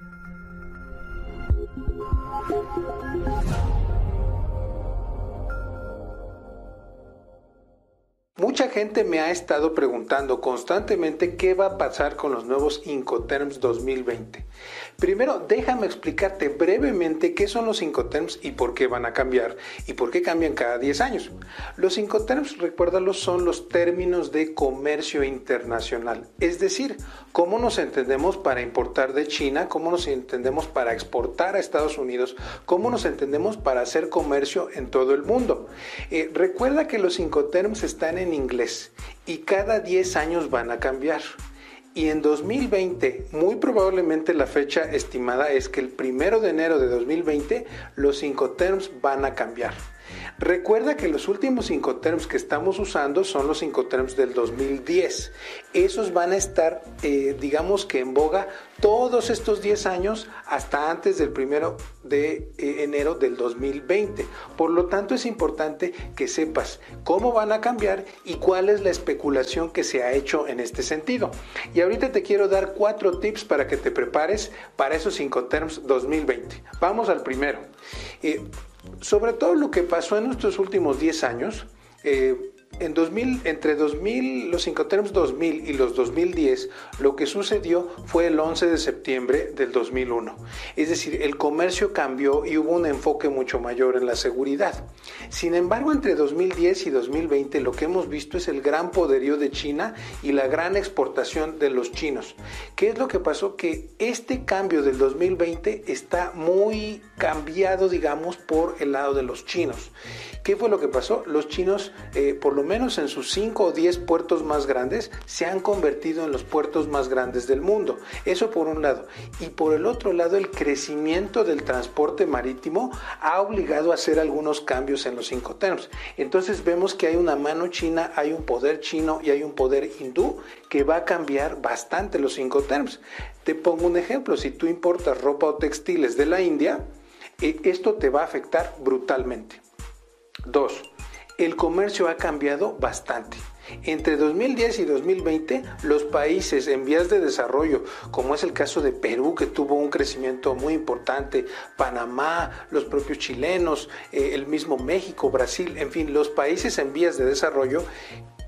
thank you Mucha gente me ha estado preguntando constantemente qué va a pasar con los nuevos Incoterms 2020. Primero, déjame explicarte brevemente qué son los Incoterms y por qué van a cambiar y por qué cambian cada 10 años. Los Incoterms, recuérdalos, son los términos de comercio internacional, es decir, cómo nos entendemos para importar de China, cómo nos entendemos para exportar a Estados Unidos, cómo nos entendemos para hacer comercio en todo el mundo. Eh, recuerda que los Incoterms están en inglés y cada 10 años van a cambiar. Y en 2020, muy probablemente la fecha estimada es que el primero de enero de 2020 los Incoterms van a cambiar. Recuerda que los últimos Incoterms que estamos usando son los Incoterms del 2010. Esos van a estar, eh, digamos que en boga todos estos 10 años hasta antes del primero de eh, enero del 2020. Por lo tanto, es importante que sepas cómo van a cambiar y cuál es la especulación que se ha hecho en este sentido. Y ahorita te quiero dar cuatro tips para que te prepares para esos Incoterms 2020. Vamos al primero. Eh, sobre todo lo que pasó en nuestros últimos 10 años, eh, en 2000, entre 2000, los Incoterms 2000 y los 2010, lo que sucedió fue el 11 de septiembre del 2001. Es decir, el comercio cambió y hubo un enfoque mucho mayor en la seguridad. Sin embargo, entre 2010 y 2020 lo que hemos visto es el gran poderío de China y la gran exportación de los chinos. ¿Qué es lo que pasó? Que este cambio del 2020 está muy cambiado, digamos, por el lado de los chinos. ¿Qué fue lo que pasó? Los chinos, eh, por lo menos en sus 5 o 10 puertos más grandes, se han convertido en los puertos más grandes del mundo. Eso por un lado. Y por el otro lado, el crecimiento del transporte marítimo ha obligado a hacer algunos cambios en los cinco terms. Entonces vemos que hay una mano china, hay un poder chino y hay un poder hindú que va a cambiar bastante los cinco terms. Te pongo un ejemplo, si tú importas ropa o textiles de la India, eh, esto te va a afectar brutalmente. Dos, el comercio ha cambiado bastante. Entre 2010 y 2020, los países en vías de desarrollo, como es el caso de Perú, que tuvo un crecimiento muy importante, Panamá, los propios chilenos, eh, el mismo México, Brasil, en fin, los países en vías de desarrollo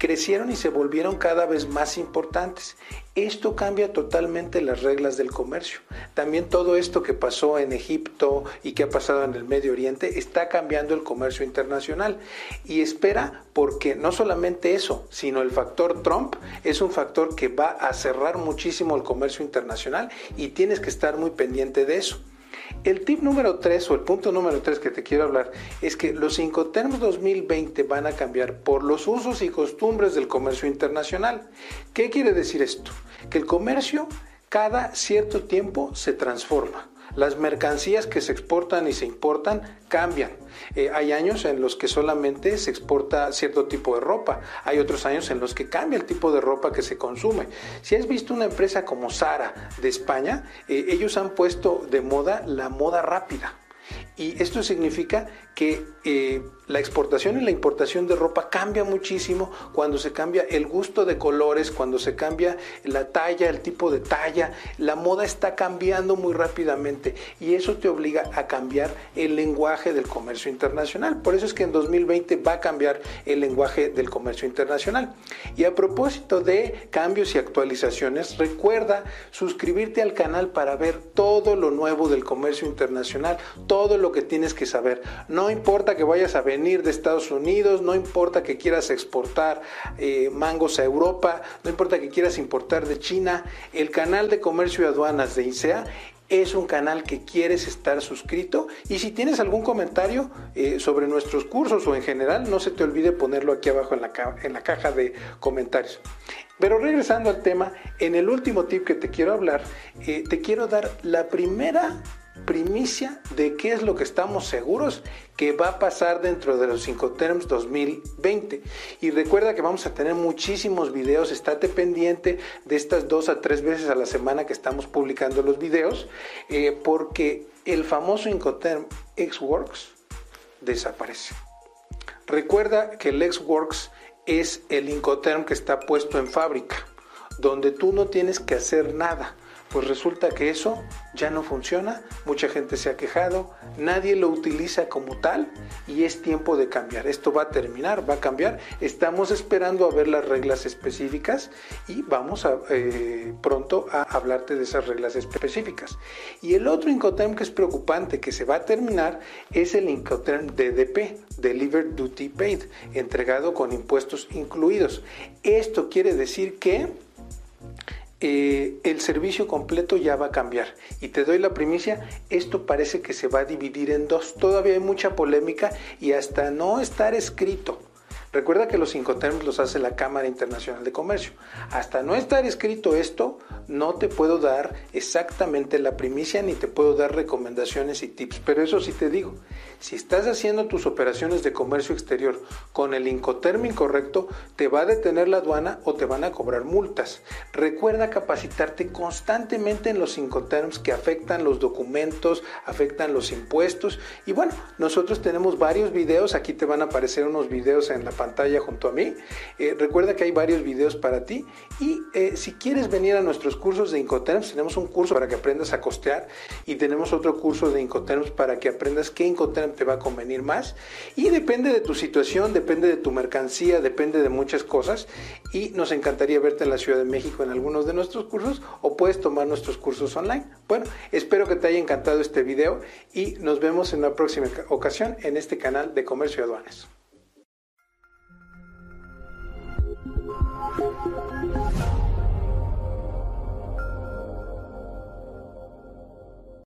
crecieron y se volvieron cada vez más importantes. Esto cambia totalmente las reglas del comercio. También todo esto que pasó en Egipto y que ha pasado en el Medio Oriente está cambiando el comercio internacional. Y espera porque no solamente eso, sino el factor Trump es un factor que va a cerrar muchísimo el comercio internacional y tienes que estar muy pendiente de eso. El tip número 3 o el punto número 3 que te quiero hablar es que los Incoterms 2020 van a cambiar por los usos y costumbres del comercio internacional. ¿Qué quiere decir esto? Que el comercio cada cierto tiempo se transforma. Las mercancías que se exportan y se importan cambian. Eh, hay años en los que solamente se exporta cierto tipo de ropa. Hay otros años en los que cambia el tipo de ropa que se consume. Si has visto una empresa como Zara de España, eh, ellos han puesto de moda la moda rápida. Y esto significa que eh, la exportación y la importación de ropa cambia muchísimo cuando se cambia el gusto de colores, cuando se cambia la talla, el tipo de talla. La moda está cambiando muy rápidamente y eso te obliga a cambiar el lenguaje del comercio internacional. Por eso es que en 2020 va a cambiar el lenguaje del comercio internacional. Y a propósito de cambios y actualizaciones, recuerda suscribirte al canal para ver todo lo nuevo del comercio internacional, todo lo que tienes que saber. No importa que vayas a venir de Estados Unidos, no importa que quieras exportar eh, mangos a Europa, no importa que quieras importar de China, el canal de comercio y aduanas de INSEA es un canal que quieres estar suscrito y si tienes algún comentario eh, sobre nuestros cursos o en general, no se te olvide ponerlo aquí abajo en la, en la caja de comentarios. Pero regresando al tema, en el último tip que te quiero hablar, eh, te quiero dar la primera primicia de qué es lo que estamos seguros que va a pasar dentro de los Incoterms 2020. Y recuerda que vamos a tener muchísimos videos, estate pendiente de estas dos a tres veces a la semana que estamos publicando los videos, eh, porque el famoso Incoterm Xworks desaparece. Recuerda que el Xworks es el Incoterm que está puesto en fábrica, donde tú no tienes que hacer nada Pues resulta que eso ya no funciona, mucha gente se ha quejado, nadie lo utiliza como tal y es tiempo de cambiar. Esto va a terminar, va a cambiar. Estamos esperando a ver las reglas específicas y vamos eh, pronto a hablarte de esas reglas específicas. Y el otro Incoterm que es preocupante que se va a terminar es el Incoterm DDP, Delivered Duty Paid, entregado con impuestos incluidos. Esto quiere decir que eh, el servicio completo ya va a cambiar. Y te doy la primicia, esto parece que se va a dividir en dos. Todavía hay mucha polémica y hasta no estar escrito Recuerda que los Incoterms los hace la Cámara Internacional de Comercio. Hasta no estar escrito esto, no te puedo dar exactamente la primicia ni te puedo dar recomendaciones y tips. Pero eso sí te digo, si estás haciendo tus operaciones de comercio exterior con el Incoterm incorrecto, te va a detener la aduana o te van a cobrar multas. Recuerda capacitarte constantemente en los Incoterms que afectan los documentos, afectan los impuestos. Y bueno, nosotros tenemos varios videos, aquí te van a aparecer unos videos en la pantalla junto a mí. Eh, recuerda que hay varios videos para ti y eh, si quieres venir a nuestros cursos de Incoterms, tenemos un curso para que aprendas a costear y tenemos otro curso de Incoterms para que aprendas qué Incoterm te va a convenir más y depende de tu situación, depende de tu mercancía, depende de muchas cosas y nos encantaría verte en la Ciudad de México en algunos de nuestros cursos o puedes tomar nuestros cursos online. Bueno, espero que te haya encantado este video y nos vemos en una próxima ocasión en este canal de Comercio y Aduanas.